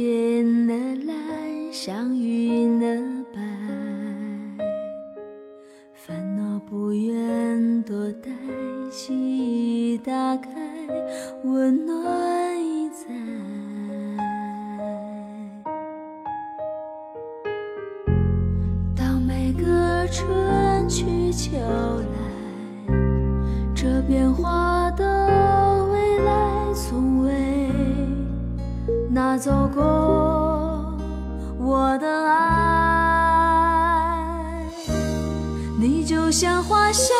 天的蓝，像云的白，烦恼不愿多待，心已打开，温暖已在。当每个春去秋来，这变化的未来从未拿走过我的爱。你就像花香，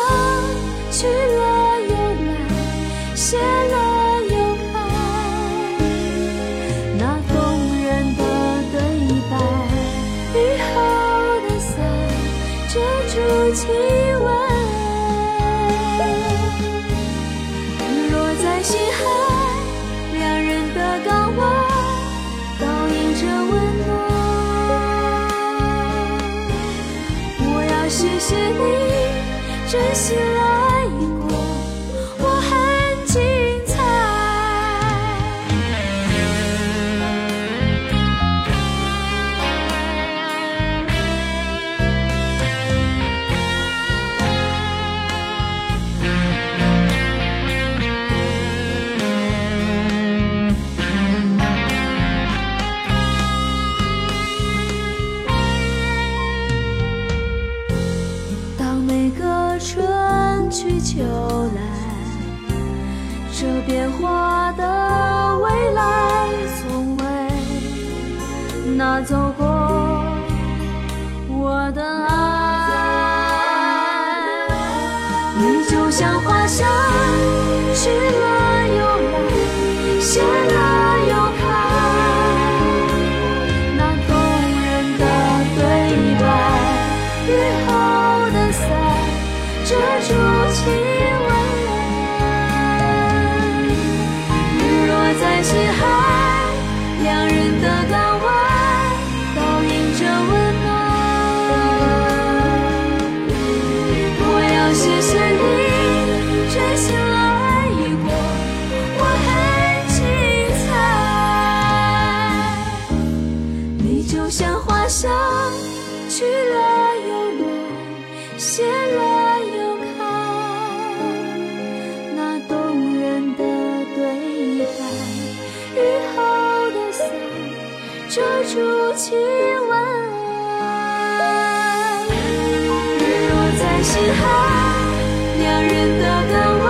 去了又来，谢了又开。那动人的对白，雨后的伞遮住气温。落在心海，谢谢你真心去秋来，这变化的未来从未拿走过我的爱。你就像花香，去了又来，谢了又开。那动人的对白，雨后的伞遮住气温。日落在西海，两人的港湾倒映着温暖。我要谢谢你真心来过，我很精彩。你就像花香，去了起吻，日落在心海，两人都港。